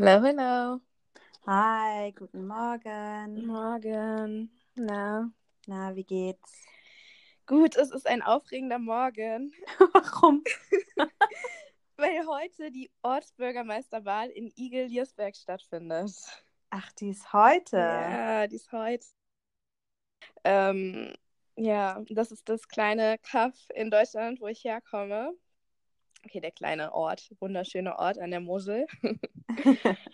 Hello, hello. Hi, guten Morgen. Morgen. Na, Na, wie geht's? gut, es ist ein aufregender Morgen, Warum? weil heute die Ortsbürgermeisterwahl in Igel-Liersberg stattfindet. Ach, die ist heute. Ja, die ist heute. Ähm, ja, das ist das kleine Kaff in Deutschland, wo ich herkomme. Okay, der kleine Ort, wunderschöner Ort an der Mosel.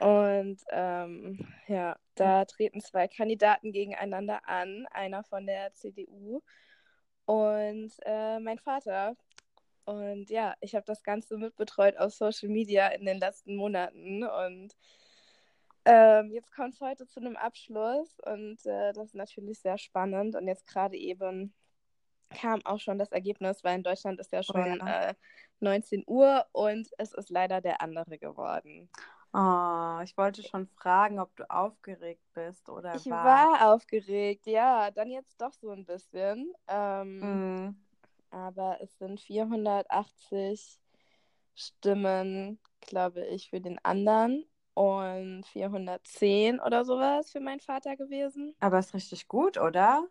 Und ähm, ja, da treten zwei Kandidaten gegeneinander an, einer von der CDU und äh, mein Vater. Und ja, ich habe das Ganze mitbetreut auf Social Media in den letzten Monaten und ähm, jetzt kommt es heute zu einem Abschluss und äh, das ist natürlich sehr spannend. Und jetzt gerade eben kam auch schon das Ergebnis, weil in Deutschland ist ja Oh schon ja. äh, 19 Uhr und es ist leider der andere geworden. Oh, ich wollte schon fragen, ob du aufgeregt bist oder Ich war. war aufgeregt, ja, dann jetzt doch so ein bisschen. Ähm, Mm, aber es sind 480 Stimmen, glaube ich, für den anderen und 410 oder sowas für meinen Vater gewesen. aber ist richtig gut, oder?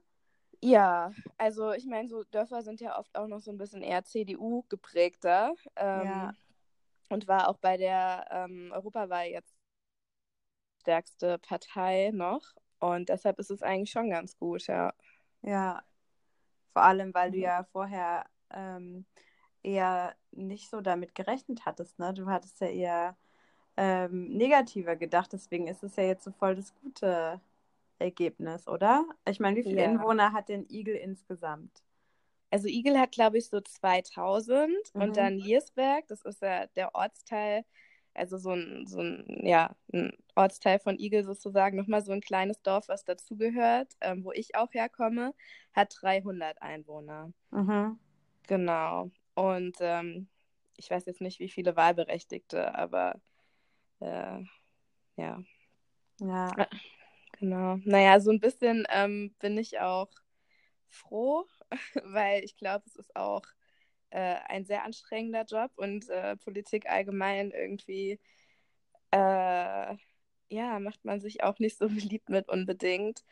Ja, also ich meine, so Dörfer sind ja oft auch noch so ein bisschen eher CDU geprägter. Ähm, Ja. Und war auch bei der ähm, Europawahl jetzt stärkste Partei noch. Und deshalb ist es eigentlich schon ganz gut, ja. Ja. Vor allem, weil du Mhm. ja vorher ähm, eher nicht so damit gerechnet hattest, ne? Du hattest ja eher ähm, negativer gedacht, deswegen ist es ja jetzt so voll das gute Ergebnis, oder? Ich meine, wie viele Ja. Einwohner hat denn Igel insgesamt? Also Igel hat, glaube ich, so 2000 Mhm. und dann Liersberg, das ist ja der Ortsteil, also so ein, so ein, ja, ein Ortsteil von Igel sozusagen, nochmal so ein kleines Dorf, was dazugehört, ähm, wo ich auch herkomme, hat 300 Einwohner. Mhm. Genau. Und ähm, ich weiß jetzt nicht, wie viele Wahlberechtigte, aber äh, ja, Ja. Genau. Naja, so ein bisschen ähm, bin ich auch froh, weil ich glaube, es ist auch äh, ein sehr anstrengender Job und äh, Politik allgemein irgendwie, äh, ja, macht man sich auch nicht so beliebt mit unbedingt.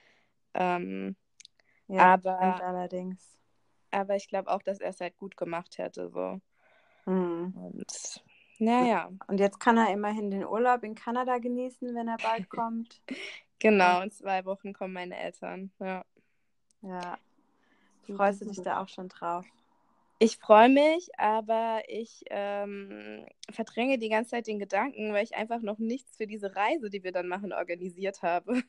Ähm, Ja, aber, allerdings. aber ich glaube auch, dass er es halt gut gemacht hätte, so. Mhm. Und naja, Und jetzt kann er immerhin den Urlaub in Kanada genießen, wenn er bald kommt. genau, in zwei Wochen kommen meine Eltern. Ja. Ja. Freust du dich da auch schon drauf? Ich freue mich, aber ich ähm, verdränge die ganze Zeit den Gedanken, weil ich einfach noch nichts für diese Reise, die wir dann machen, organisiert habe.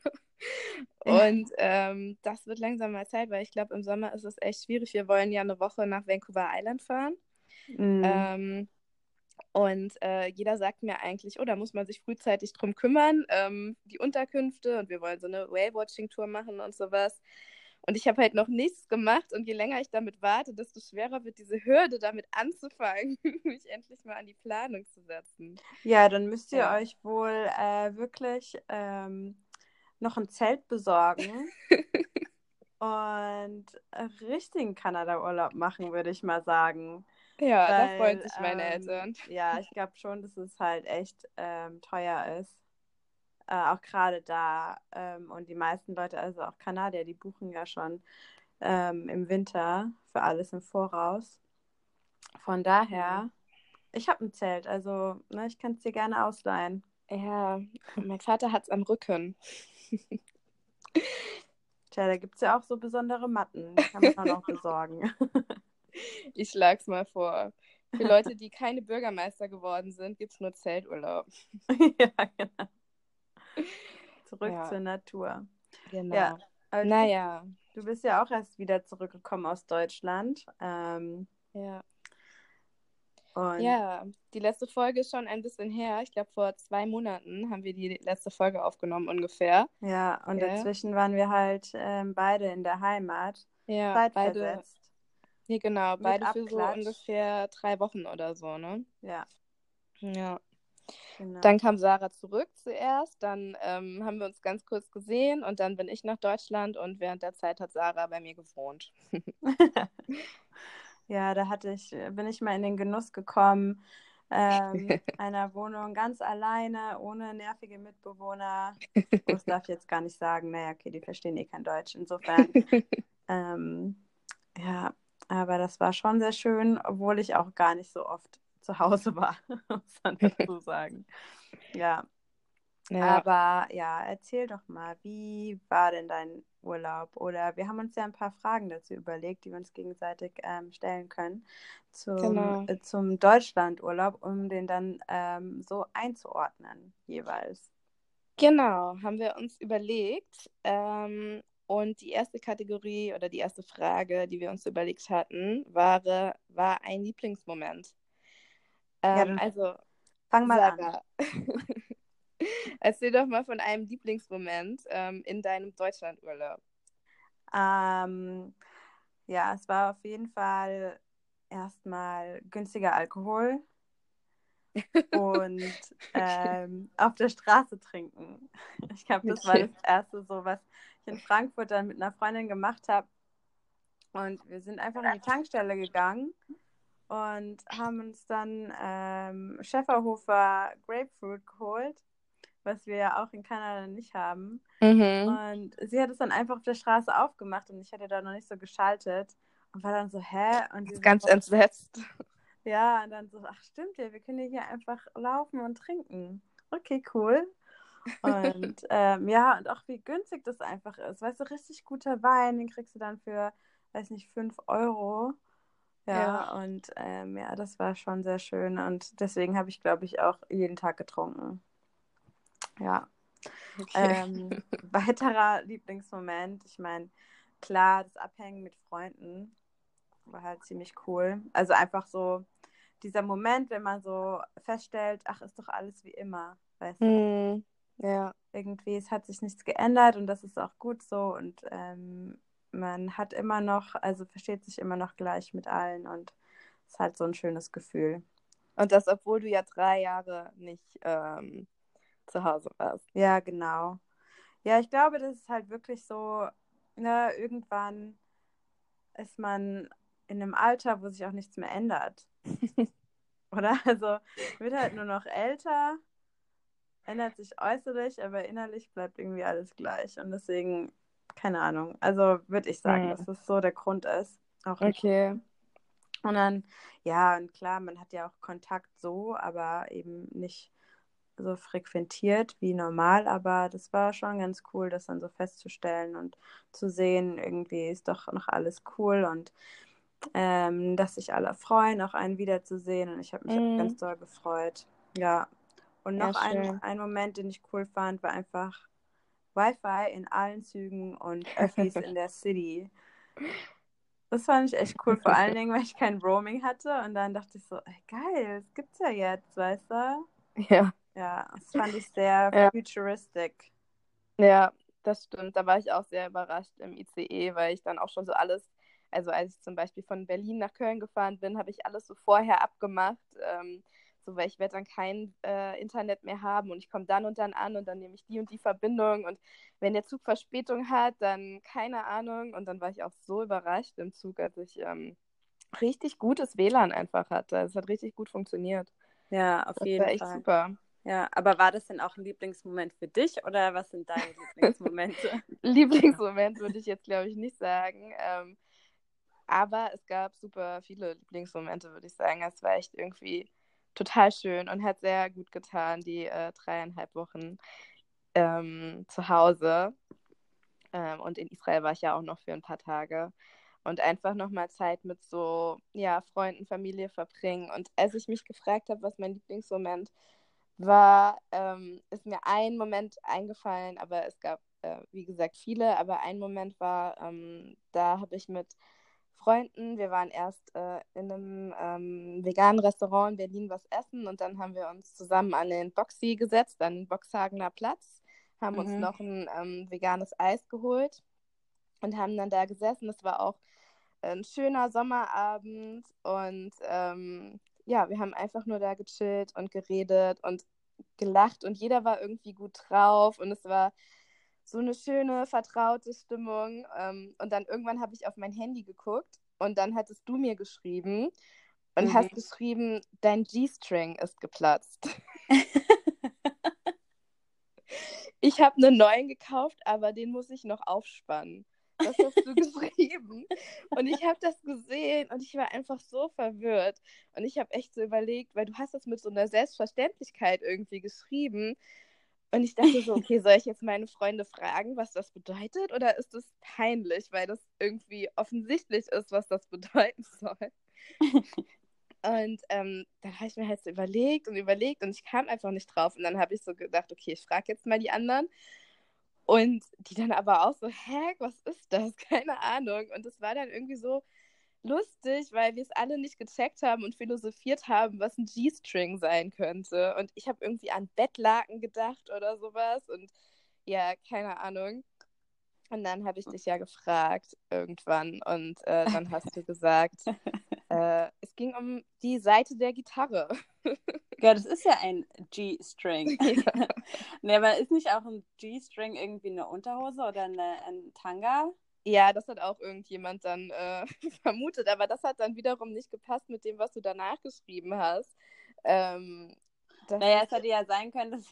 Und ähm, das wird langsam mal Zeit, weil ich glaube, im Sommer ist es echt schwierig. Wir wollen ja eine Woche nach Vancouver Island fahren. Mhm. Ähm, und äh, jeder sagt mir eigentlich, oh, da muss man sich frühzeitig drum kümmern, ähm, die Unterkünfte und wir wollen so eine Whale-Watching-Tour machen und sowas. Und ich habe halt noch nichts gemacht und je länger ich damit warte, desto schwerer wird diese Hürde, damit anzufangen, mich endlich mal an die Planung zu setzen. Ja, dann müsst ihr Ja. euch wohl äh, wirklich ähm, noch ein Zelt besorgen und richtigen Kanada-Urlaub machen, würde ich mal sagen. Ja, da freuen Weil, sich meine ähm, Eltern. ja, ich glaube schon, dass es halt echt ähm, teuer ist. Äh, auch gerade da. Ähm, und die meisten Leute, also auch Kanadier, die buchen ja schon ähm, im Winter für alles im Voraus. Von daher, ich habe ein Zelt, also ne, ich kann es dir gerne ausleihen. Ja, mein Vater hat es am Rücken. Tja, da gibt es ja auch so besondere Matten, die kann man auch noch besorgen. Ich schlag's mal vor. Für Leute, die keine Bürgermeister geworden sind, gibt es nur Zelturlaub. ja, genau. Zurück Ja. zur Natur. Genau. Ja, du, Naja, du bist ja auch erst wieder zurückgekommen aus Deutschland. Ähm, ja. und Ja, die letzte Folge ist schon ein bisschen her. Ich glaube, vor zwei Monaten haben wir die letzte Folge aufgenommen ungefähr. ja, und Ja. dazwischen waren wir halt ähm, beide in der Heimat, Ja, beide, nee, genau, beide für so ungefähr drei Wochen oder so, ne? Ja, Ja. genau. Dann kam Sarah zurück zuerst, dann ähm, haben wir uns ganz kurz gesehen und dann bin ich nach Deutschland und während der Zeit hat Sarah bei mir gewohnt. Ja, da hatte ich, bin ich mal in den Genuss gekommen, ähm, einer Wohnung ganz alleine, ohne nervige Mitbewohner. Oh, das darf ich jetzt gar nicht sagen. Naja, okay, die verstehen eh kein Deutsch. Insofern, ähm, ja, aber das war schon sehr schön, obwohl ich auch gar nicht so oft zu Hause war, muss man dazu sagen. Ja. ja. Aber ja, erzähl doch mal, wie war denn dein Urlaub? Oder wir haben uns ja ein paar Fragen dazu überlegt, die wir uns gegenseitig ähm, stellen können zum, genau. äh, zum Deutschlandurlaub, um den dann ähm, so einzuordnen jeweils. Genau, haben wir uns überlegt. Ähm, und die erste Kategorie oder die erste Frage, die wir uns überlegt hatten, war, war ein Lieblingsmoment. Ähm, ja, also, fang mal Sarah, an. erzähl doch mal von einem Lieblingsmoment ähm, in deinem Deutschlandurlaub. Ähm, ja, es war auf jeden Fall erstmal günstiger Alkohol und ähm, auf der Straße trinken. Ich glaube, das war das erste so, was in Frankfurt dann mit einer Freundin gemacht habe. Und wir sind einfach in die Tankstelle gegangen und haben uns dann ähm, Schäferhofer Grapefruit geholt, was wir ja auch in Kanada nicht haben. Mhm. Und sie hat es dann einfach auf der Straße aufgemacht und ich hatte da noch nicht so geschaltet und war dann so, hä? Und ganz so, entsetzt. Ja, und dann so, ach stimmt ja, wir können hier einfach laufen und trinken. Okay, cool. Und ähm, ja, und auch wie günstig das einfach ist. Weißt du, richtig guter Wein, den kriegst du dann für, weiß nicht, 5 Euro. Ja, ja. und ähm, ja, das war schon sehr schön. Und deswegen habe ich, glaube ich, auch jeden Tag getrunken. Ja. Okay. Ähm, weiterer Lieblingsmoment, ich meine, klar, das Abhängen mit Freunden war halt ziemlich cool. Also einfach so dieser Moment, wenn man so feststellt, ach, ist doch alles wie immer, weißt du? Ja. Irgendwie, es hat sich nichts geändert und das ist auch gut so und ähm, man hat immer noch, also versteht sich immer noch gleich mit allen und es ist halt so ein schönes Gefühl. Und das, obwohl du ja drei Jahre nicht ähm, zu Hause warst. Ja, genau. Ja, ich glaube, das ist halt wirklich so, ne, irgendwann ist man in einem Alter, wo sich auch nichts mehr ändert. Oder? Also wird halt nur noch älter, ändert sich äußerlich, aber innerlich bleibt irgendwie alles gleich. Und deswegen, keine Ahnung. Also würde ich sagen, ja. dass das so der Grund ist. Auch okay. Und dann, ja, und klar, man hat ja auch Kontakt so, aber eben nicht so frequentiert wie normal, aber das war schon ganz cool, das dann so festzustellen und zu sehen, irgendwie ist doch noch alles cool und ähm, dass sich alle freuen, auch einen wiederzusehen. Und ich habe mich mm. ganz doll gefreut. Ja. Und noch ja, ein, ein Moment, den ich cool fand, war einfach Wi-Fi in allen Zügen und Öffis in der City. Das fand ich echt cool, vor allen Dingen, weil ich kein Roaming hatte. Und dann dachte ich so, ey, geil, das gibt's ja jetzt, weißt du? Ja. Ja, das fand ich sehr ja. futuristic. Ja, das stimmt. Da war ich auch sehr überrascht im ICE, weil ich dann auch schon so alles also als ich zum Beispiel von Berlin nach Köln gefahren bin, habe ich alles so vorher abgemacht, ähm, so weil ich werde dann kein äh, Internet mehr haben und ich komme dann und dann an und dann nehme ich die und die Verbindung und wenn der Zug Verspätung hat, dann keine Ahnung und dann war ich auch so überrascht im Zug, als ich ähm, richtig gutes WLAN einfach hatte. Es hat richtig gut funktioniert. Ja, auf das jeden war echt Fall. super. Ja, aber war das denn auch ein Lieblingsmoment für dich oder was sind deine Lieblingsmomente? Lieblingsmoment würde ich jetzt, glaube ich, nicht sagen. Ähm, aber es gab super viele Lieblingsmomente, würde ich sagen. Es war echt irgendwie total schön und hat sehr gut getan, die äh, dreieinhalb Wochen ähm, zu Hause. Ähm, und in Israel war ich ja auch noch für ein paar Tage. Und einfach nochmal Zeit mit so, ja, Freunden, Familie verbringen. Und als ich mich gefragt habe, was mein Lieblingsmoment war, ähm, ist mir ein Moment eingefallen, aber es gab, äh, wie gesagt, viele. Aber ein Moment war, ähm, da habe ich mit Freunden. Wir waren erst äh, in einem ähm, veganen Restaurant in Berlin was essen und dann haben wir uns zusammen an den Boxy gesetzt, an den Boxhagener Platz, haben mhm. uns noch ein ähm, veganes Eis geholt und haben dann da gesessen. Es war auch ein schöner Sommerabend und ähm, ja, wir haben einfach nur da gechillt und geredet und gelacht und jeder war irgendwie gut drauf und es war so eine schöne, vertraute Stimmung. Ähm, und dann irgendwann habe ich auf mein Handy geguckt und dann hattest du mir geschrieben. und Mhm. hast geschrieben, dein G-String ist geplatzt. Ich habe einen neuen gekauft, aber den muss ich noch aufspannen. Das hast du geschrieben. Und ich habe das gesehen und ich war einfach so verwirrt. Und ich habe echt so überlegt, weil du hast das mit so einer Selbstverständlichkeit irgendwie geschrieben. Und ich dachte so, okay, soll ich jetzt meine Freunde fragen, was das bedeutet? Oder ist es peinlich, weil das irgendwie offensichtlich ist, was das bedeuten soll? Und ähm, dann habe ich mir halt so überlegt und überlegt und ich kam einfach nicht drauf. Und dann habe ich so gedacht, okay, ich frage jetzt mal die anderen. Und die dann aber auch so, hä, was ist das? Keine Ahnung. Und es war dann irgendwie so lustig, weil wir es alle nicht gecheckt haben und philosophiert haben, was ein G-String sein könnte. Und ich habe irgendwie an Bettlaken gedacht oder sowas. Und ja, keine Ahnung. Und dann habe ich dich ja gefragt irgendwann und äh, dann hast du gesagt, äh, es ging um die Seite der Gitarre. Ja, das ist ja ein G-String. Ja. nee, aber ist nicht auch ein G-String irgendwie eine Unterhose oder eine, ein Tanga? Ja, das hat auch irgendjemand dann äh, vermutet, aber das hat dann wiederum nicht gepasst mit dem, was du danach geschrieben hast. Ähm, Naja, es hätte ja sein können, dass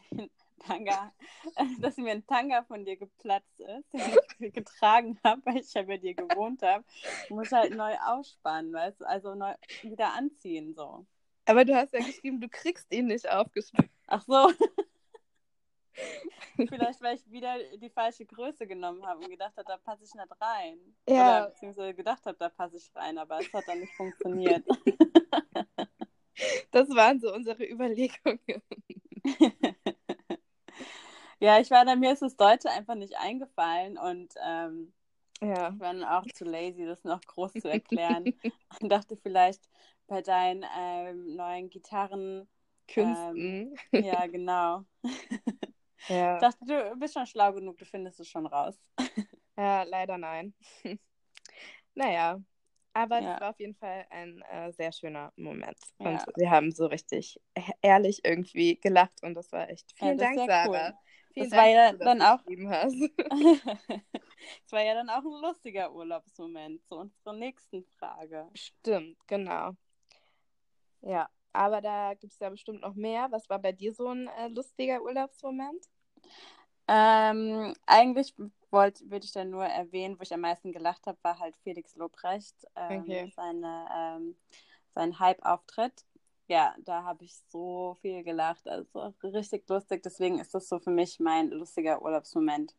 Tanga, dass mir ein Tanga von dir geplatzt ist, den ich getragen habe, weil ich ja bei dir gewohnt habe. Ich muss halt neu ausspannen, weißt du, also neu wieder anziehen so. aber du hast ja geschrieben, du kriegst ihn nicht aufgespielt. Ach so. Vielleicht, weil ich wieder die falsche Größe genommen habe und gedacht habe, da passe ich nicht rein. Ja. Oder beziehungsweise gedacht habe, da passe ich rein, aber es hat dann nicht funktioniert. Das waren so unsere Überlegungen. ja, ich war dann, mir ist das Deutsche einfach nicht eingefallen und ähm, Ja. ich war dann auch zu lazy, das noch groß zu erklären. und dachte vielleicht bei deinen ähm, neuen Gitarren, Künsten. ja, genau. Ja. Ich dachte, du bist schon schlau genug, du findest es schon raus. ja, leider nein. naja, aber Ja. es war auf jeden Fall ein äh, sehr schöner Moment. Ja. Und wir haben so richtig ehrlich irgendwie gelacht und das war echt. Vielen das ist Dank, Sarah. cool. Vielen Das war Dank, ja dass dann das auch-. Es war ja dann auch ein lustiger Urlaubsmoment zu unserer nächsten Frage. Stimmt, genau. Ja, aber da gibt es ja bestimmt noch mehr. Was war bei dir so ein äh, lustiger Urlaubsmoment? Ähm, eigentlich würde ich dann nur erwähnen, wo ich am meisten gelacht habe, war halt Felix Lobrecht, ähm, Okay. seine, ähm, sein Hype-Auftritt. Ja, da habe ich so viel gelacht, also richtig lustig. Deswegen ist das so für mich mein lustiger Urlaubsmoment.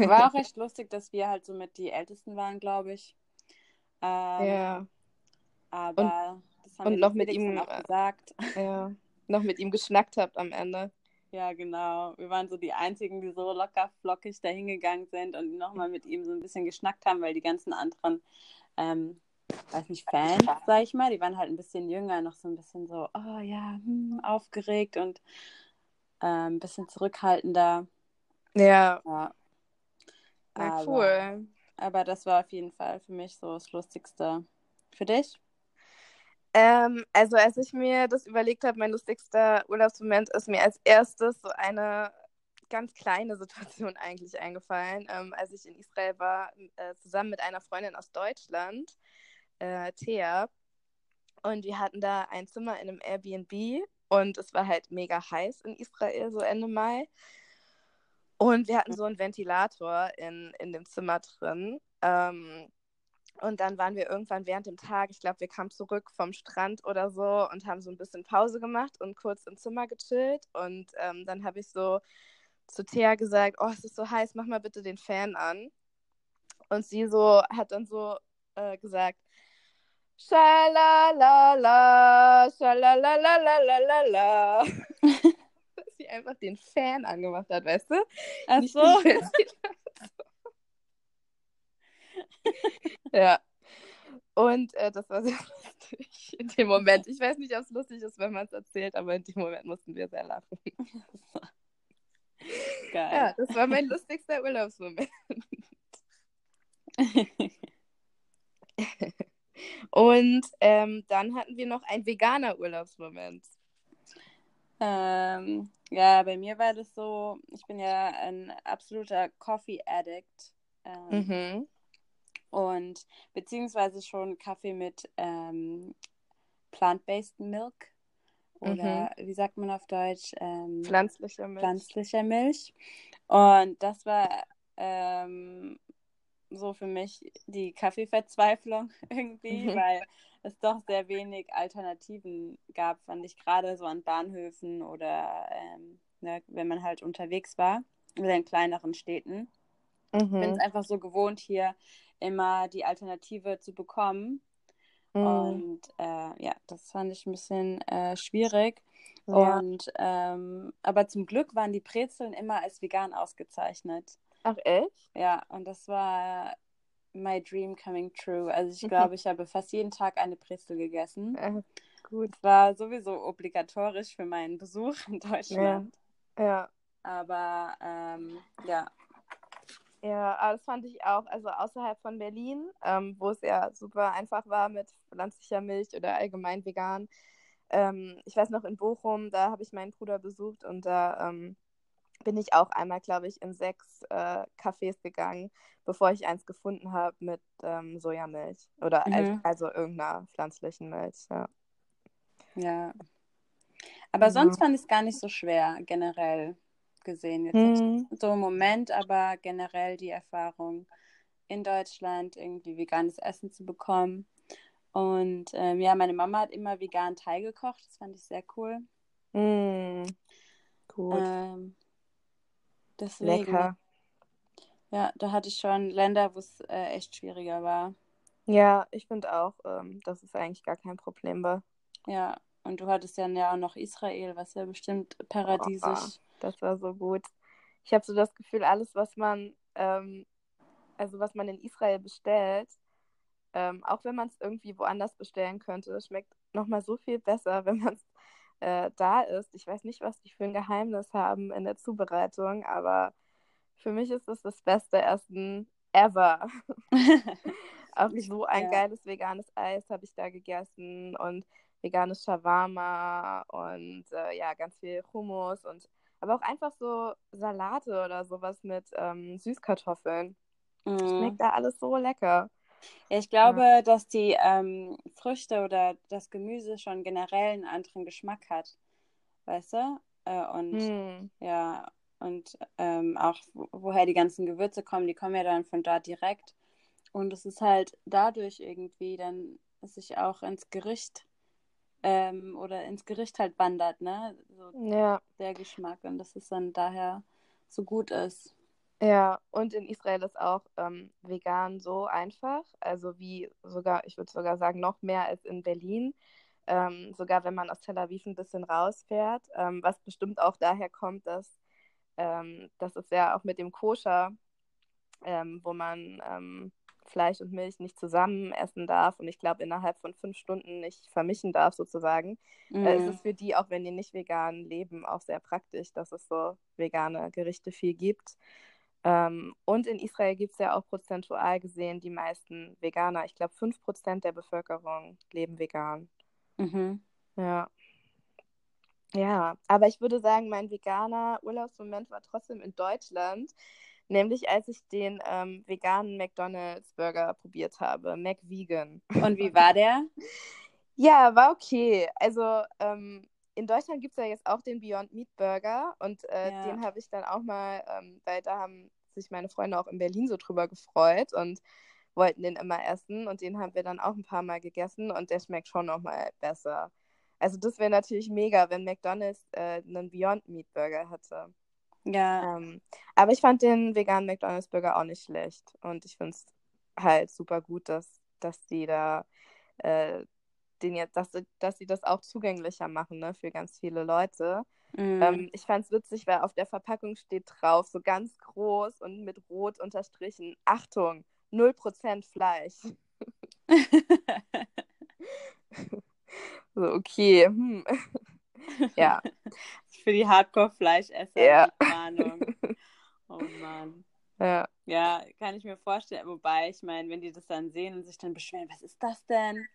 War auch recht lustig, dass wir halt so mit die Ältesten waren, glaube ich. Ähm, Ja, Aber das haben und wir noch mit ihm, auch äh, gesagt. ja. Noch mit ihm geschnackt habt am Ende. Ja, genau. Wir waren so die Einzigen, die so locker flockig dahingegangen sind und nochmal mit ihm so ein bisschen geschnackt haben, weil die ganzen anderen, ähm, weiß nicht, Fans, sag ich mal, die waren halt ein bisschen jünger, noch so ein bisschen so, oh ja, hm, aufgeregt und ähm, ein bisschen zurückhaltender. Ja, Ja. na Aber- cool. Aber das war auf jeden Fall für mich so das Lustigste. Für dich? Ähm, also als ich mir das überlegt habe, mein lustigster Urlaubsmoment ist mir als erstes so eine ganz kleine Situation eigentlich eingefallen, ähm, als ich in Israel war, äh, zusammen mit einer Freundin aus Deutschland, äh, Thea. Und wir hatten da ein Zimmer in einem Airbnb und es war halt mega heiß in Israel, so Ende Mai. Und wir hatten so einen Ventilator in, in dem Zimmer drin. Ähm, und dann waren wir irgendwann während dem Tag, ich glaube, wir kamen zurück vom Strand oder so und haben so ein bisschen Pause gemacht und kurz im Zimmer gechillt. Und ähm, dann habe ich so zu Thea gesagt, oh, es ist so heiß, mach mal bitte den Fan an. Und sie so hat dann so äh, gesagt, Schalalala, schalalalalala. Dass sie einfach den Fan angemacht hat, weißt du? Ach so. ja. Und äh, das war sehr lustig in dem Moment. Ich weiß nicht, ob es lustig ist, wenn man es erzählt, aber in dem Moment mussten wir sehr lachen. Ja, Geil. das war mein lustigster Urlaubsmoment. Und ähm, dann hatten wir noch einen veganer Urlaubsmoment. Ähm, ja, bei mir war das so, ich bin ja ein absoluter Coffee Addict. Ähm, Mhm. Und beziehungsweise schon Kaffee mit ähm, plant-based Milk oder mhm. wie sagt man auf Deutsch? Ähm, pflanzlicher Milch. Pflanzlicher Milch. Und das war ähm, so für mich die Kaffeeverzweiflung irgendwie, mhm. weil es doch sehr wenig Alternativen gab, fand ich gerade so an Bahnhöfen oder ähm, ne, wenn man halt unterwegs war oder in kleineren Städten. Mhm. Ich bin es einfach so gewohnt, hier immer die Alternative zu bekommen. Mhm. Und äh, ja, das fand ich ein bisschen äh, schwierig. Ja. Und ähm, aber zum Glück waren die Brezeln immer als vegan ausgezeichnet. Ach echt? Ja, und das war my dream coming true. Also ich glaube, ich habe fast jeden Tag eine Brezel gegessen. Äh, gut. War sowieso obligatorisch für meinen Besuch in Deutschland. Ja. ja. Aber ähm, ja, ja, aber das fand ich auch, also außerhalb von Berlin, ähm, wo es ja super einfach war mit pflanzlicher Milch oder allgemein vegan. Ähm, ich weiß noch in Bochum, da habe ich meinen Bruder besucht und da ähm, bin ich auch einmal, glaube ich, in sechs äh, Cafés gegangen, bevor ich eins gefunden habe mit ähm, Sojamilch oder mhm. also, also irgendeiner pflanzlichen Milch. Ja. Ja. Aber ja. sonst fand ich es gar nicht so schwer, generell gesehen. Jetzt mhm. nicht so im Moment, aber generell die Erfahrung in Deutschland, irgendwie veganes Essen zu bekommen. Und ähm, ja, meine Mama hat immer vegan Thai gekocht. Das fand ich sehr cool. Mm, gut. Ähm, deswegen, Lecker. Ja, da hatte ich schon Länder, wo es äh, echt schwieriger war. Ja, ich finde auch, ähm, dass es eigentlich gar kein Problem war. Ja, und du hattest ja auch noch Israel, was ja bestimmt paradiesisch das war so gut. Ich habe so das Gefühl, alles, was man, ähm, also was man in Israel bestellt, ähm, auch wenn man es irgendwie woanders bestellen könnte, schmeckt nochmal so viel besser, wenn man es äh, da ist. Ich weiß nicht, was die für ein Geheimnis haben in der Zubereitung, aber für mich ist es das beste Essen ever. auch so ein ja. geiles veganes Eis habe ich da gegessen und veganes Shawarma und äh, ja, ganz viel Hummus und aber auch einfach so Salate oder sowas mit ähm, Süßkartoffeln. Mm. Schmeckt da alles so lecker. Ja, ich glaube, ja. dass die ähm, Früchte oder das Gemüse schon generell einen anderen Geschmack hat. Weißt du? Äh, und mm. ja, und ähm, auch woher die ganzen Gewürze kommen, die kommen ja dann von da direkt. Und es ist halt dadurch irgendwie dann sich auch ins Gericht ähm, oder ins Gericht halt wandert, ne? So ja. Der Geschmack und dass es dann daher so gut ist. Ja, und in Israel ist auch ähm, vegan so einfach, also wie sogar, ich würde sogar sagen, noch mehr als in Berlin. Ähm, sogar wenn man aus Tel Aviv ein bisschen rausfährt, ähm, was bestimmt auch daher kommt, dass ähm, das ist ja auch mit dem Koscher, ähm, wo man ähm, Fleisch und Milch nicht zusammen essen darf und ich glaube innerhalb von fünf Stunden nicht vermischen darf sozusagen, mm. äh, ist es für die, auch wenn die nicht vegan leben, auch sehr praktisch, dass es so vegane Gerichte viel gibt. Ähm, und in Israel gibt es ja auch prozentual gesehen die meisten Veganer. Ich glaube, fünf Prozent der Bevölkerung leben vegan. Mhm. Ja. Ja, aber ich würde sagen, mein veganer Urlaubsmoment war trotzdem in Deutschland. Nämlich als ich den ähm, veganen McDonald's Burger probiert habe, McVegan. Und wie war der? ja, war okay. Also ähm, in Deutschland gibt es ja jetzt auch den Beyond Meat Burger und äh, ja. den habe ich dann auch mal, ähm, weil da haben sich meine Freunde auch in Berlin so drüber gefreut und wollten den immer essen und den haben wir dann auch ein paar Mal gegessen und der schmeckt schon nochmal besser. Also das wäre natürlich mega, wenn McDonald's äh, einen Beyond Meat Burger hätte. Ja. Ähm, aber ich fand den veganen McDonald's Burger auch nicht schlecht. Und ich finde es halt super gut, dass, dass die da äh, den jetzt, dass, dass sie das auch zugänglicher machen, ne, für ganz viele Leute. Mm. Ähm, ich fand es witzig, weil auf der Verpackung steht drauf, so ganz groß und mit rot unterstrichen, Achtung, 0% Fleisch. so, okay. Hm. ja. Für die Hardcore-Fleischesser. Ja. Ahnung. Oh Mann. Ja. Ja, kann ich mir vorstellen. Wobei, ich meine, wenn die das dann sehen und sich dann beschweren, was ist das denn?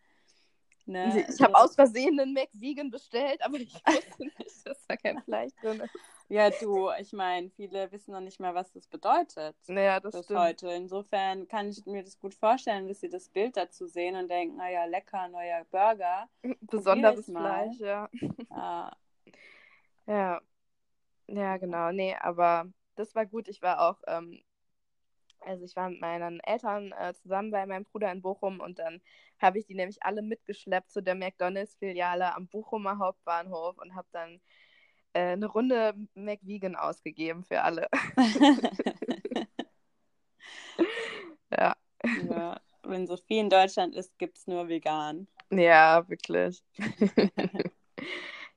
Ne? Ich habe aus Versehen einen McVegan bestellt, aber ich wusste nicht, dass da kein Fleisch drin ist. Ja, du, ich meine, viele wissen noch nicht mal, was das bedeutet. Naja, das bis stimmt. heute. Insofern kann ich mir das gut vorstellen, dass sie das Bild dazu sehen und denken, naja, lecker, neuer Burger. Besonderes. Fleisch, ja. Ah, Ja. Ja, genau. Nee, aber das war gut. Ich war auch, ähm, also ich war mit meinen Eltern äh, zusammen bei meinem Bruder in Bochum und dann habe ich die nämlich alle mitgeschleppt zu der McDonalds-Filiale am Bochumer Hauptbahnhof und habe dann äh, eine Runde McVegan ausgegeben für alle. ja. ja. Wenn so viel in Deutschland ist, gibt es nur vegan. Ja, wirklich.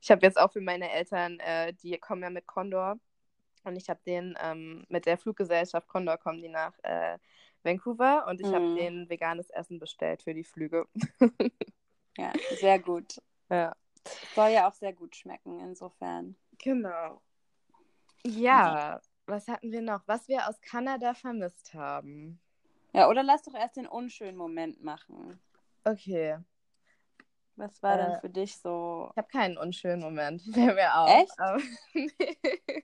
ich habe jetzt auch für meine Eltern, äh, die kommen ja mit Condor und ich habe den ähm, mit der Fluggesellschaft Condor kommen die nach äh, Vancouver und ich habe Mhm. denen veganes Essen bestellt für die Flüge. Ja, sehr gut. ja. Soll ja auch sehr gut schmecken, insofern. Genau. Ja, was hatten wir noch? Was wir aus Kanada vermisst haben. Ja, oder lass doch erst den unschönen Moment machen. Okay. Was war Äh, denn für dich so? Ich habe keinen unschönen Moment. Fällt mir auf. Echt? Aber,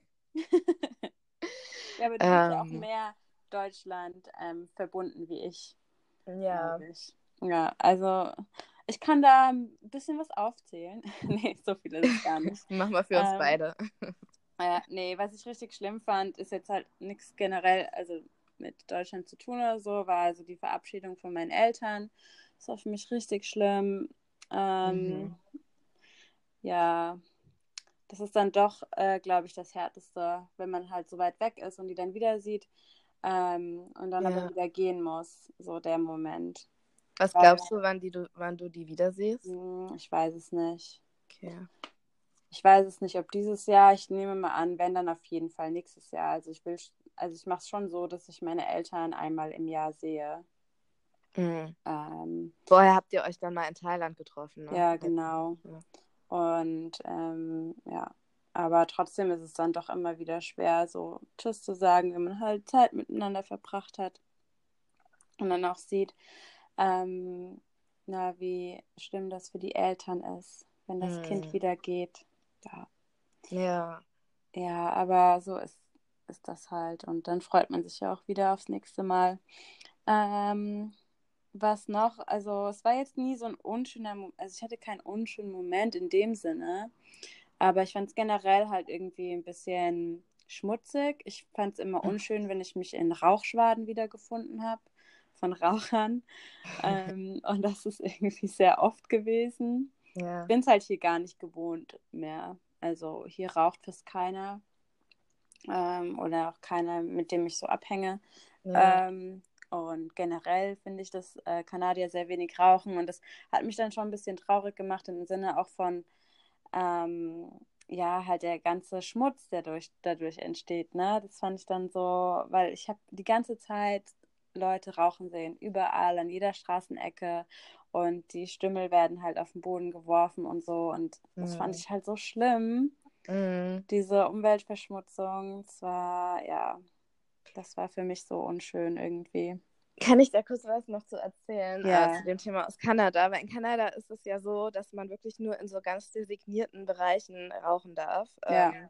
Ja, aber du bist ja auch Ähm. mehr Deutschland ähm, verbunden wie ich. ja. ich. Ja, also ich kann da ein bisschen was aufzählen. nee, so viel ist es gar nicht. Mach mal für uns Ähm, beide. Äh, nee, was ich richtig schlimm fand, ist jetzt halt nichts generell, also mit Deutschland zu tun oder so, war also die Verabschiedung von meinen Eltern. Das war für mich richtig schlimm. Ähm, Mhm. Ja, das ist dann doch, äh, glaube ich, das Härteste, wenn man halt so weit weg ist und die dann wieder sieht ähm, und dann Ja. aber wieder gehen muss, so der Moment. Was weil- glaubst du, wann, die, du, wann du die wieder siehst? Hm, ich weiß es nicht. Okay. Ich weiß es nicht, ob dieses Jahr, ich nehme mal an, wenn dann auf jeden Fall nächstes Jahr. Also ich will, also ich mache es schon so, dass ich meine Eltern einmal im Jahr sehe. Mhm. Ähm, Vorher habt ihr euch dann mal in Thailand getroffen, ne? ja, genau. Ja. Und ähm, ja, aber trotzdem ist es dann doch immer wieder schwer, so Tschüss zu sagen, wenn man halt Zeit miteinander verbracht hat und dann auch sieht, ähm, na, wie schlimm das für die Eltern ist, wenn das Mhm. Kind wieder geht. Ja. Ja. Ja, aber so ist, ist das halt. Und dann freut man sich ja auch wieder aufs nächste Mal. Ähm, was noch? Also, es war jetzt nie so ein unschöner Moment. Also, ich hatte keinen unschönen Moment in dem Sinne. Aber ich fand es generell halt irgendwie ein bisschen schmutzig. Ich fand es immer unschön, wenn ich mich in Rauchschwaden wiedergefunden habe von Rauchern. ähm, und das ist irgendwie sehr oft gewesen. Ja. Ich bin es halt hier gar nicht gewohnt mehr. Also hier raucht fast keiner. Ähm, oder auch keiner, mit dem ich so abhänge. ja. Ähm, und generell finde ich, dass äh, Kanadier sehr wenig rauchen. Und das hat mich dann schon ein bisschen traurig gemacht im Sinne auch von, ähm, ja, halt der ganze Schmutz, der durch, dadurch entsteht. Ne? Das fand ich dann so, weil ich habe die ganze Zeit Leute rauchen sehen, überall, an jeder Straßenecke. Und die Stümmel werden halt auf den Boden geworfen und so. Und das fand Mhm. ich halt so schlimm, Mhm. diese Umweltverschmutzung. Es war, ja, das war für mich so unschön irgendwie. Kann ich da kurz was noch zu erzählen Ja. äh, zu dem Thema aus Kanada? Weil in Kanada ist es ja so, dass man wirklich nur in so ganz designierten Bereichen rauchen darf. Ja. Ähm,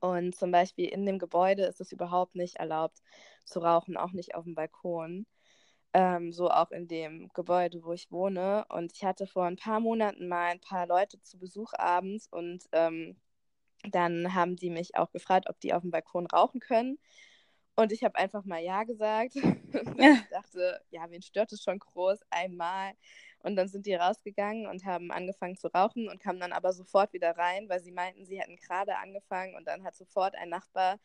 und zum Beispiel in dem Gebäude ist es überhaupt nicht erlaubt zu rauchen, auch nicht auf dem Balkon. Ähm, so auch in dem Gebäude, wo ich wohne. Und ich hatte vor ein paar Monaten mal ein paar Leute zu Besuch abends und ähm, dann haben die mich auch gefragt, ob die auf dem Balkon rauchen können. Und ich habe einfach mal Ja gesagt. Ich dachte, ja, wen stört es schon groß? Einmal. Und dann sind die rausgegangen und haben angefangen zu rauchen und kamen dann aber sofort wieder rein, weil sie meinten, sie hätten gerade angefangen und dann hat sofort ein Nachbar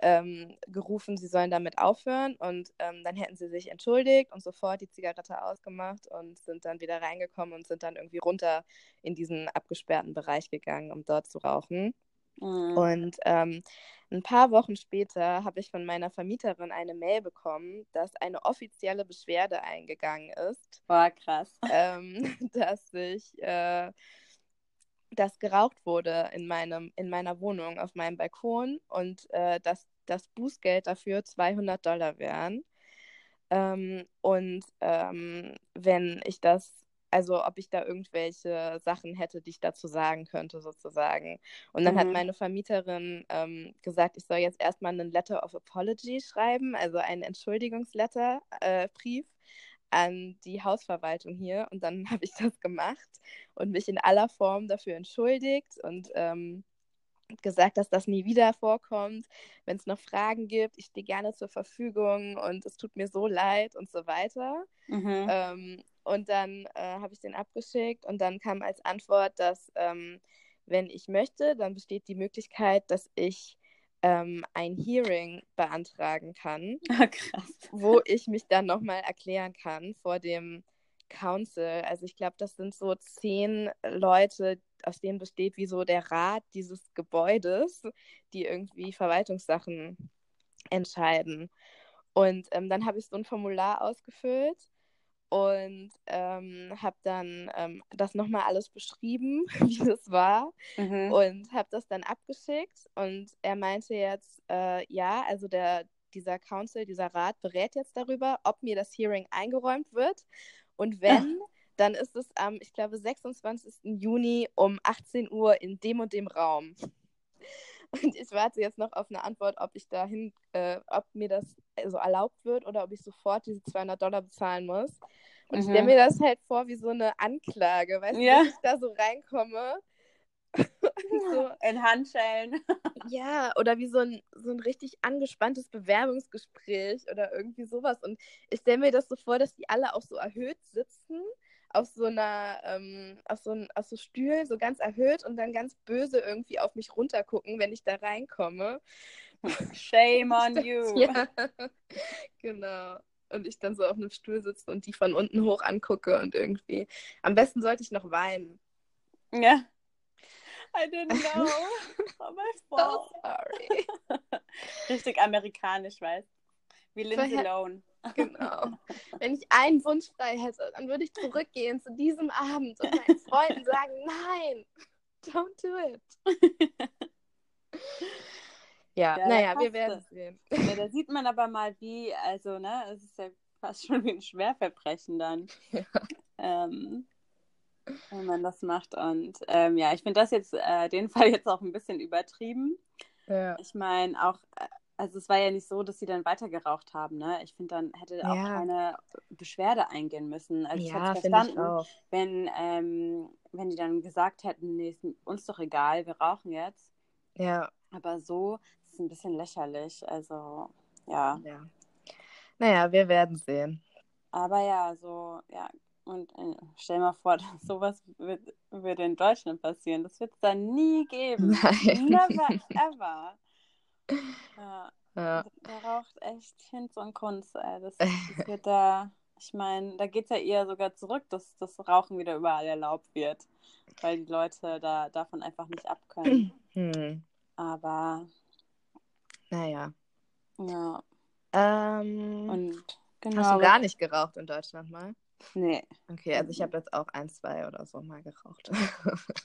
ähm, gerufen, sie sollen damit aufhören und ähm, dann hätten sie sich entschuldigt und sofort die Zigarette ausgemacht und sind dann wieder reingekommen und sind dann irgendwie runter in diesen abgesperrten Bereich gegangen, um dort zu rauchen. Mhm. Und ähm, ein paar Wochen später habe ich von meiner Vermieterin eine Mail bekommen, dass eine offizielle Beschwerde eingegangen ist, Boah, krass. ähm, dass ich, äh, dass geraucht wurde in meinem, in meiner Wohnung auf meinem Balkon und äh, dass das Bußgeld dafür 200 Dollar wären. Ähm, und ähm, wenn ich das also ob ich da irgendwelche Sachen hätte, die ich dazu sagen könnte, sozusagen. Und dann mhm. hat meine Vermieterin ähm, gesagt, ich soll jetzt erstmal einen Letter of Apology schreiben, also einen Entschuldigungsletter, äh, Brief an die Hausverwaltung hier. Und dann habe ich das gemacht und mich in aller Form dafür entschuldigt und ähm, gesagt, dass das nie wieder vorkommt. Wenn es noch Fragen gibt, ich stehe gerne zur Verfügung und es tut mir so leid und so weiter. Mhm. Ähm, und dann äh, habe ich den abgeschickt und dann kam als Antwort, dass ähm, wenn ich möchte, dann besteht die Möglichkeit, dass ich ähm, ein Hearing beantragen kann, ah, wo ich mich dann nochmal erklären kann vor dem Council. Also ich glaube, das sind so zehn Leute, aus denen besteht wie so der Rat dieses Gebäudes, die irgendwie Verwaltungssachen entscheiden. Und ähm, dann habe ich so ein Formular ausgefüllt und ähm, habe dann ähm, das nochmal alles beschrieben, wie das war mhm. und habe das dann abgeschickt und er meinte jetzt, äh, ja, also der, dieser Council, dieser Rat berät jetzt darüber, ob mir das Hearing eingeräumt wird und wenn, Ach. dann ist es am, ich glaube, 26. Juni um 18 Uhr in dem und dem Raum. Und ich warte jetzt noch auf eine Antwort, ob ich dahin, äh, ob mir das so erlaubt wird oder ob ich sofort diese 200 Dollar bezahlen muss. Und mhm. ich stelle mir das halt vor wie so eine Anklage, weißt ja. du, dass ich da so reinkomme. so. In Handschellen. ja, oder wie so ein, so ein richtig angespanntes Bewerbungsgespräch oder irgendwie sowas. Und ich stelle mir das so vor, dass die alle auch so erhöht sitzen auf so einer, ähm, auf, so ein, auf so Stühlen, so ganz erhöht und dann ganz böse irgendwie auf mich runtergucken, wenn ich da reinkomme. Shame on you. ja, genau. Und ich dann so auf einem Stuhl sitze und die von unten hoch angucke und irgendwie. Am besten sollte ich noch weinen. Ja. I didn't know. Oh my fault. So sorry. Richtig amerikanisch, weißt Wie Lindsay Lohan. Genau. Wenn ich einen Wunsch frei hätte, dann würde ich zurückgehen zu diesem Abend und meinen Freunden sagen, nein, don't do it. ja, ja naja, wir werden es sehen. Ja, da sieht man aber mal, wie, also, ne, es ist ja fast schon wie ein Schwerverbrechen dann. Ja. Ähm, wenn man das macht. Und ähm, ja, ich finde das jetzt, äh, den Fall jetzt auch ein bisschen übertrieben. Ja. Ich meine, auch, äh, also es war ja nicht so, dass sie dann weitergeraucht haben, ne? Ich finde, dann hätte auch ja. keine Beschwerde eingehen müssen. Also ich hätte verstanden, wenn, ähm, wenn die dann gesagt hätten, nee, ist uns doch egal, wir rauchen jetzt. Ja. Aber so ist es ein bisschen lächerlich. Also, ja. ja. Naja, wir werden sehen. Aber ja, so, ja, und äh, stell mal vor, sowas wird, würde in Deutschland passieren. Das wird es dann nie geben. Nein. Never ever. Ja, ja. Der raucht echt Hinz und Kunst. Ey. Das, das wird da, ich meine, da geht es ja eher sogar zurück, dass das Rauchen wieder überall erlaubt wird. Weil die Leute da davon einfach nicht abkönnen. Hm. Aber. Naja. Ja. Ähm, und genau. Hast du gar nicht geraucht in Deutschland mal? Nee. Okay, also ich habe jetzt auch ein, zwei oder so mal geraucht.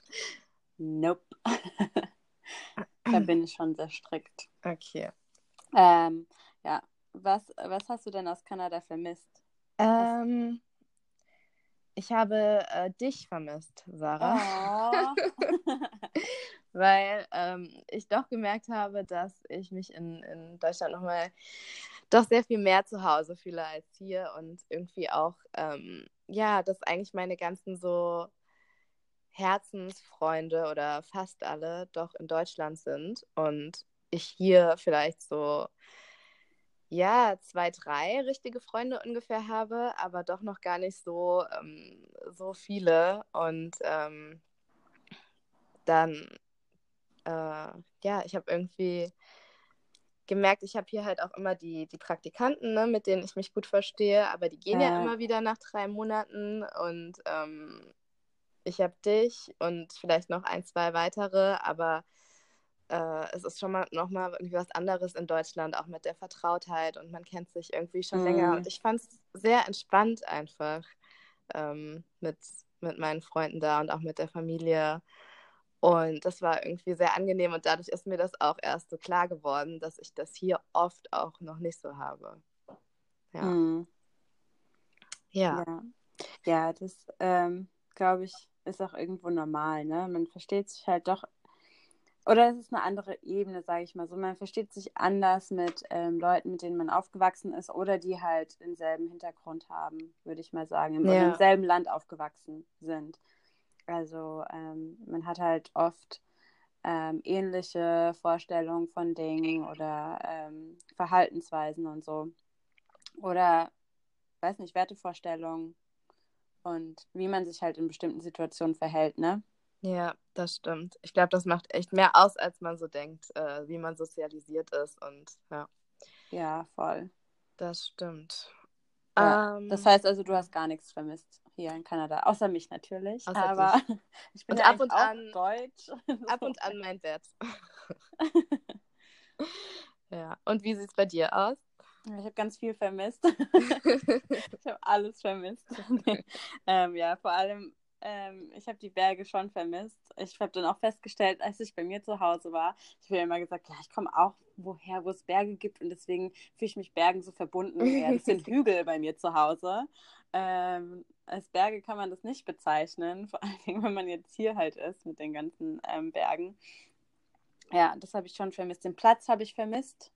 nope. Da bin ich schon sehr strikt. Okay. Ähm, ja, was, was hast du denn aus Kanada vermisst? Ähm, ich habe äh, dich vermisst, Sarah. Oh. Weil ähm, ich doch gemerkt habe, dass ich mich in, in Deutschland nochmal doch sehr viel mehr zu Hause fühle als hier und irgendwie auch, ähm, ja, dass eigentlich meine ganzen so Herzensfreunde oder fast alle doch in Deutschland sind und ich hier vielleicht so, ja, zwei, drei richtige Freunde ungefähr habe, aber doch noch gar nicht so, ähm, so viele. Und ähm, dann, äh, ja, ich habe irgendwie gemerkt, ich habe hier halt auch immer die, die Praktikanten, ne, mit denen ich mich gut verstehe, aber die gehen ja, ja. immer wieder nach drei Monaten und ähm, ich habe dich und vielleicht noch ein, zwei weitere, aber äh, es ist schon mal nochmal irgendwie was anderes in Deutschland, auch mit der Vertrautheit und man kennt sich irgendwie schon mhm. länger und ich fand es sehr entspannt einfach ähm, mit, mit meinen Freunden da und auch mit der Familie. Und das war irgendwie sehr angenehm und dadurch ist mir das auch erst so klar geworden, dass ich das hier oft auch noch nicht so habe. Ja. Mhm. Ja. ja. Ja, das ähm, glaube ich, ist auch irgendwo normal, ne? Man versteht sich halt doch. Oder es ist eine andere Ebene, sage ich mal so. Man versteht sich anders mit ähm, Leuten, mit denen man aufgewachsen ist oder die halt denselben Hintergrund haben, würde ich mal sagen, im, Ja. im selben Land aufgewachsen sind. Also ähm, man hat halt oft ähm, ähnliche Vorstellungen von Dingen oder ähm, Verhaltensweisen und so. Oder, weiß nicht, Wertevorstellungen und wie man sich halt in bestimmten Situationen verhält, ne? Ja, das stimmt. Ich glaube, das macht echt mehr aus, als man so denkt, äh, wie man sozialisiert ist. Und ja, Ja, voll. das stimmt. Ja, Ähm, Das heißt also, du hast gar nichts vermisst hier in Kanada, außer mich natürlich. Außer aber ich bin Und ja ab und auch an- deutsch. ab und an mein Bett. ja, und wie sieht es bei dir aus? Ich habe ganz viel vermisst. Ich habe alles vermisst. Nee. ähm, ja, vor allem, ähm, ich habe die Berge schon vermisst. Ich habe dann auch festgestellt, als ich bei mir zu Hause war, ich habe ja immer gesagt, ja, ich komme auch woher, wo es Berge gibt und deswegen fühle ich mich Bergen so verbunden. Ja, das sind Hügel bei mir zu Hause. Ähm, als Berge kann man das nicht bezeichnen, vor allen Dingen, wenn man jetzt hier halt ist mit den ganzen ähm, Bergen. Ja, das habe ich schon vermisst. Den Platz habe ich vermisst,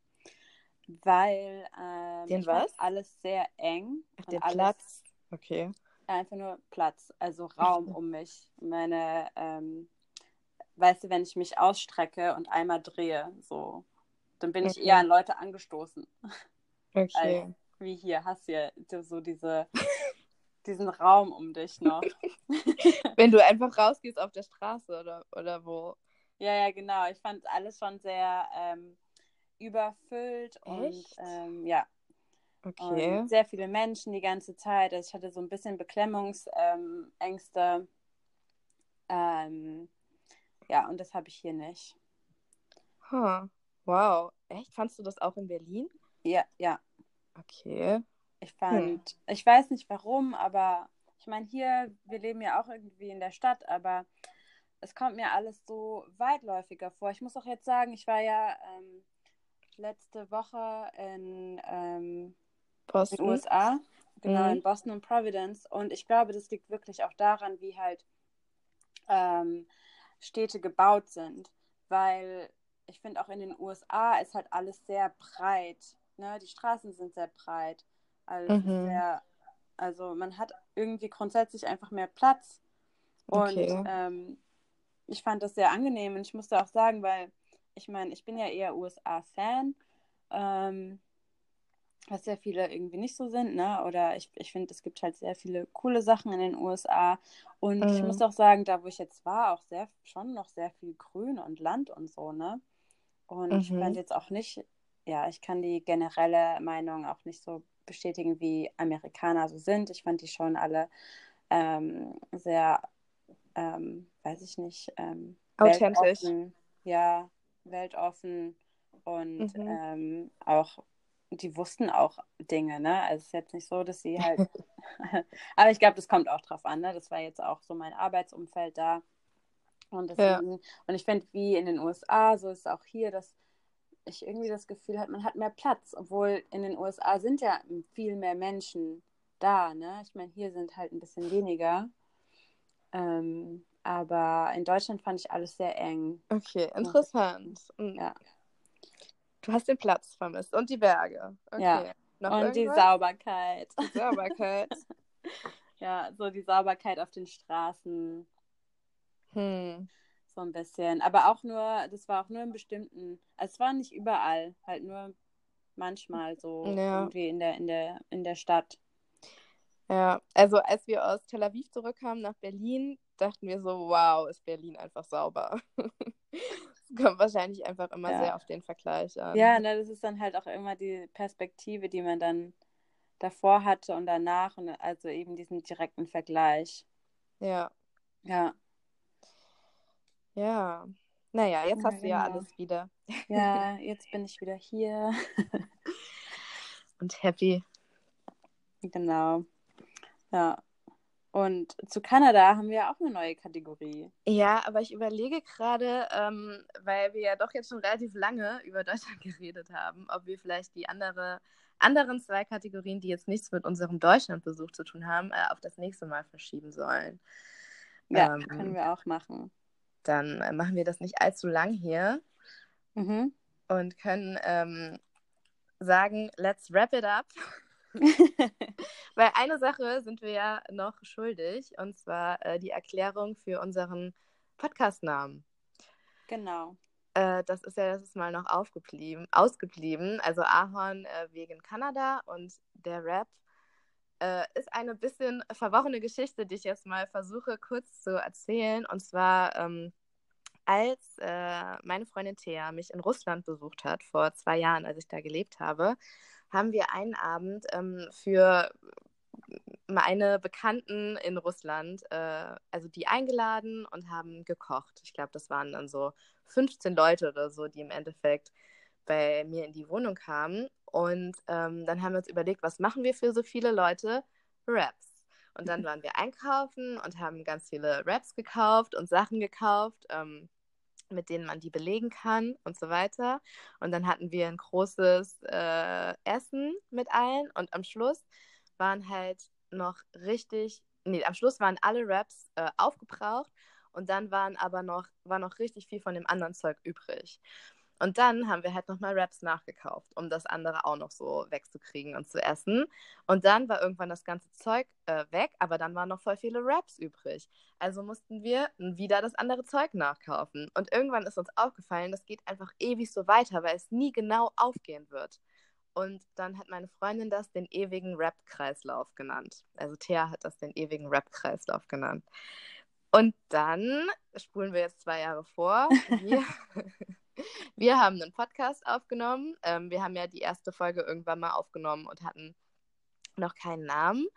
weil ähm, Den ich was? alles sehr eng. Ach, den alles Platz. Okay. einfach nur Platz, also Raum um mich. Meine, ähm, weißt du, wenn ich mich ausstrecke und einmal drehe, so, dann bin ich Okay. eher an Leute angestoßen. Okay. Als, wie hier, hast du ja so diese, diesen Raum um dich noch. Wenn du einfach rausgehst auf der Straße oder, oder wo? Ja, ja, genau. Ich fand alles schon sehr ähm, überfüllt und Echt? ähm, ja, Okay. Und sehr viele Menschen die ganze Zeit. Also ich hatte so ein bisschen Beklemmungsängste. Ähm, ja, und das habe ich hier nicht. Huh. Wow. Echt? Fandst du das auch in Berlin? Ja, ja. Okay. Ich fand, ich weiß nicht warum, aber ich meine, hier, wir leben ja auch irgendwie in der Stadt, aber es kommt mir alles so weitläufiger vor. Ich muss auch jetzt sagen, ich war ja ähm, letzte Woche in Hm? ähm, in den Boston? USA, genau Mhm. in Boston und Providence. Und ich glaube, das liegt wirklich auch daran, wie halt ähm, Städte gebaut sind. Weil ich finde auch in den USA ist halt alles sehr breit. Ne? Die Straßen sind sehr breit. Also, Mhm. sehr, also man hat irgendwie grundsätzlich einfach mehr Platz. Und Okay. ähm, ich fand das sehr angenehm. Und ich musste auch sagen, weil ich meine, ich bin ja eher USA-Fan. Ähm, was sehr viele irgendwie nicht so sind, ne? Oder ich, ich finde, es gibt halt sehr viele coole Sachen in den USA. Und ich Mhm. muss auch sagen, da wo ich jetzt war, auch sehr, schon noch sehr viel Grün und Land und so, ne? Und ich Mhm. fand jetzt auch nicht, ja, ich kann die generelle Meinung auch nicht so bestätigen, wie Amerikaner so sind. Ich fand die schon alle ähm, sehr, ähm, weiß ich nicht, ähm, Authentisch. ja, weltoffen und Mhm. ähm, auch, die wussten auch Dinge, ne? Also es ist jetzt nicht so, dass sie halt, aber ich glaube, das kommt auch drauf an, ne? Das war jetzt auch so mein Arbeitsumfeld da. Und Ja. deswegen, und ich finde, wie in den USA, so ist es auch hier, dass ich irgendwie das Gefühl habe, man hat mehr Platz, obwohl in den USA sind ja viel mehr Menschen da, ne? Ich meine, hier sind halt ein bisschen weniger. Ähm, aber in Deutschland fand ich alles sehr eng. Okay, interessant. Und Ja. Du hast den Platz vermisst und die Berge. Okay. Ja. Noch Und die irgendwas? Sauberkeit. Die Sauberkeit. Ja, so die Sauberkeit auf den Straßen, hm. so ein bisschen. Aber auch nur, das war auch nur in bestimmten, also es war nicht überall, halt nur manchmal so Ja. irgendwie in der, in der, in der Stadt. Ja, also als wir aus Tel Aviv zurückkamen nach Berlin, dachten wir so, wow, ist Berlin einfach sauber. Es kommt wahrscheinlich einfach immer Ja. sehr auf den Vergleich an. Ja, ne, das ist dann halt auch immer die Perspektive, die man dann davor hatte und danach und also eben diesen direkten Vergleich. Ja. Ja, Ja. Naja, jetzt Ja, hast du ja genau. alles wieder. ja, jetzt bin ich wieder hier. Und happy. Genau. Ja. Und zu Kanada haben wir auch eine neue Kategorie. Ja, aber ich überlege gerade, ähm, weil wir ja doch jetzt schon relativ lange über Deutschland geredet haben, ob wir vielleicht die andere, anderen zwei Kategorien, die jetzt nichts mit unserem Deutschlandbesuch zu tun haben, äh, auf das nächste Mal verschieben sollen. Ja, ähm, können wir auch machen. Dann äh, machen wir das nicht allzu lang hier mhm. und können ähm, sagen, let's wrap it up. Weil eine Sache sind wir ja noch schuldig, und zwar äh, die Erklärung für unseren Podcastnamen. Genau. Äh, das ist ja letztes Mal noch aufgeblieben, ausgeblieben. Also Ahorn äh, wegen Kanada und der Rap äh, ist eine bisschen verworrene Geschichte, die ich jetzt mal versuche kurz zu erzählen. Und zwar, ähm, als äh, meine Freundin Thea mich in Russland besucht hat, vor zwei Jahren, als ich da gelebt habe, haben wir einen Abend ähm, für meine Bekannten in Russland, äh, also die eingeladen und haben gekocht. Ich glaube, das waren dann so 15 Leute oder so, die im Endeffekt bei mir in die Wohnung kamen. Und ähm, dann haben wir uns überlegt, was machen wir für so viele Leute? Raps. Und dann waren wir einkaufen und haben ganz viele Raps gekauft und Sachen gekauft. Ähm, mit denen man die belegen kann und so weiter. Und dann hatten wir ein großes äh, Essen mit allen und am Schluss waren halt noch richtig, nee, am Schluss waren alle Raps äh, aufgebraucht und dann waren aber noch, war noch richtig viel von dem anderen Zeug übrig. Und dann haben wir halt nochmal Wraps nachgekauft, um das andere auch noch so wegzukriegen und zu essen. Und dann war irgendwann das ganze Zeug äh, weg, aber dann waren noch voll viele Wraps übrig. Also mussten wir wieder das andere Zeug nachkaufen. Und irgendwann ist uns aufgefallen, das geht einfach ewig so weiter, weil es nie genau aufgehen wird. Und dann hat meine Freundin das den ewigen Rap-Kreislauf genannt. Also Thea hat das den ewigen Rap-Kreislauf genannt. Und dann spulen wir jetzt zwei Jahre vor. Wir, wir haben einen Podcast aufgenommen. Ähm, wir haben ja die erste Folge irgendwann mal aufgenommen und hatten noch keinen Namen.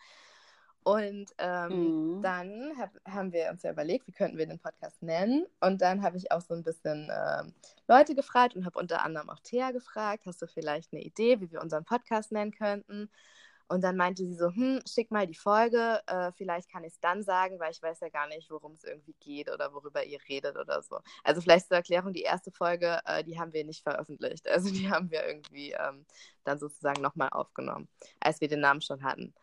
Und ähm, mhm. dann hab, haben wir uns ja überlegt, wie könnten wir den Podcast nennen. Und dann habe ich auch so ein bisschen äh, Leute gefragt und habe unter anderem auch Thea gefragt, hast du vielleicht eine Idee, wie wir unseren Podcast nennen könnten? Und dann meinte sie so, hm, schick mal die Folge, äh, vielleicht kann ich es dann sagen, weil ich weiß ja gar nicht, worum es irgendwie geht oder worüber ihr redet oder so. Also vielleicht zur Erklärung, die erste Folge, äh, die haben wir nicht veröffentlicht. Also die haben wir irgendwie ähm, dann sozusagen nochmal aufgenommen, als wir den Namen schon hatten.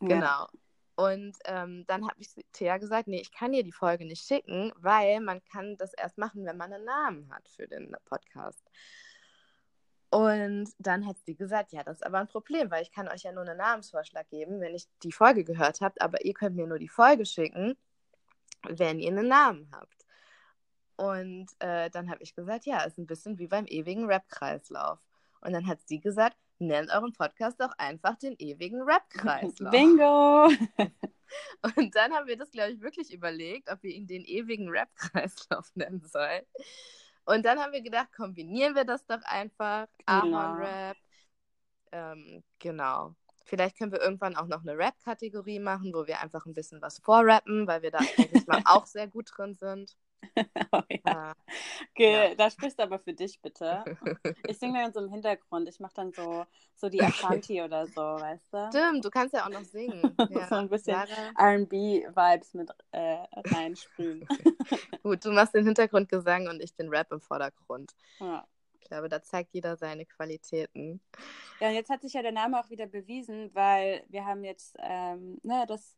Ja. Genau. Und ähm, dann habe ich Thea gesagt, nee, ich kann ihr die Folge nicht schicken, weil man kann das erst machen, wenn man einen Namen hat für den Podcast. Und dann hat sie gesagt, ja, das ist aber ein Problem, weil ich kann euch ja nur einen Namensvorschlag geben, wenn ich die Folge gehört habt, aber ihr könnt mir nur die Folge schicken, wenn ihr einen Namen habt. Und äh, dann habe ich gesagt, ja, ist ein bisschen wie beim ewigen Rap-Kreislauf. Und dann hat sie gesagt, nennt euren Podcast doch einfach den ewigen Rap-Kreislauf. Bingo! Und dann haben wir das, glaube ich, wirklich überlegt, ob wir ihn den ewigen Rap-Kreislauf nennen sollen. Und dann haben wir gedacht, kombinieren wir das doch einfach. Genau. Ahorn-Rap. Ähm, genau. Vielleicht können wir irgendwann auch noch eine Rap-Kategorie machen, wo wir einfach ein bisschen was vorrappen, weil wir da eigentlich mal auch sehr gut drin sind. oh, ja. Okay, ja. Da sprichst du aber für dich bitte. Ich singe dann so im Hintergrund. Ich mache dann so, so die Ashanti oder so, weißt du? Stimmt, du kannst ja auch noch singen. Ja. so ein bisschen RB-Vibes mit äh, reinsprühen. Gut, du machst den Hintergrundgesang und ich den Rap im Vordergrund. Ja. Ich glaube, da zeigt jeder seine Qualitäten. Ja, und jetzt hat sich ja der Name auch wieder bewiesen, weil wir haben jetzt ähm, ne, das,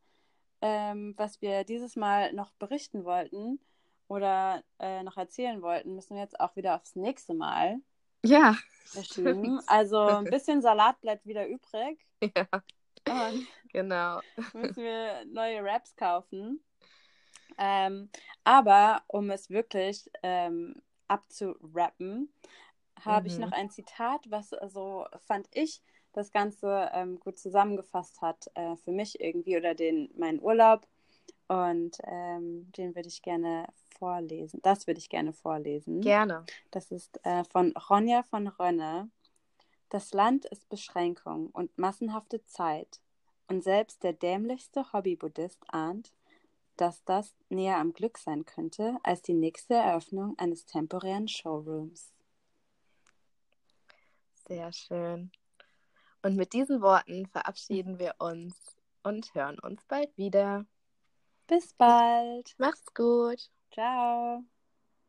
ähm, was wir dieses Mal noch berichten wollten, oder äh, noch erzählen wollten, müssen wir jetzt auch wieder aufs nächste Mal ja, verschieben. Also ein bisschen Salat bleibt wieder übrig. Ja. Und genau. Müssen wir neue Raps kaufen. Ähm, aber um es wirklich ähm, abzurappen, habe mhm. ich noch ein Zitat, was also fand ich das Ganze ähm, gut zusammengefasst hat äh, für mich irgendwie oder den meinen Urlaub. Und ähm, den würde ich gerne vorlesen. Das würde ich gerne vorlesen. Gerne. Das ist äh, von Ronja von Rönne. Das Land ist Beschränkung und massenhafte Zeit. Und selbst der dämlichste Hobby-Buddhist ahnt, dass das näher am Glück sein könnte als die nächste Eröffnung eines temporären Showrooms. Sehr schön. Und mit diesen Worten verabschieden wir uns und hören uns bald wieder. Bis bald. Macht's gut. Ciao.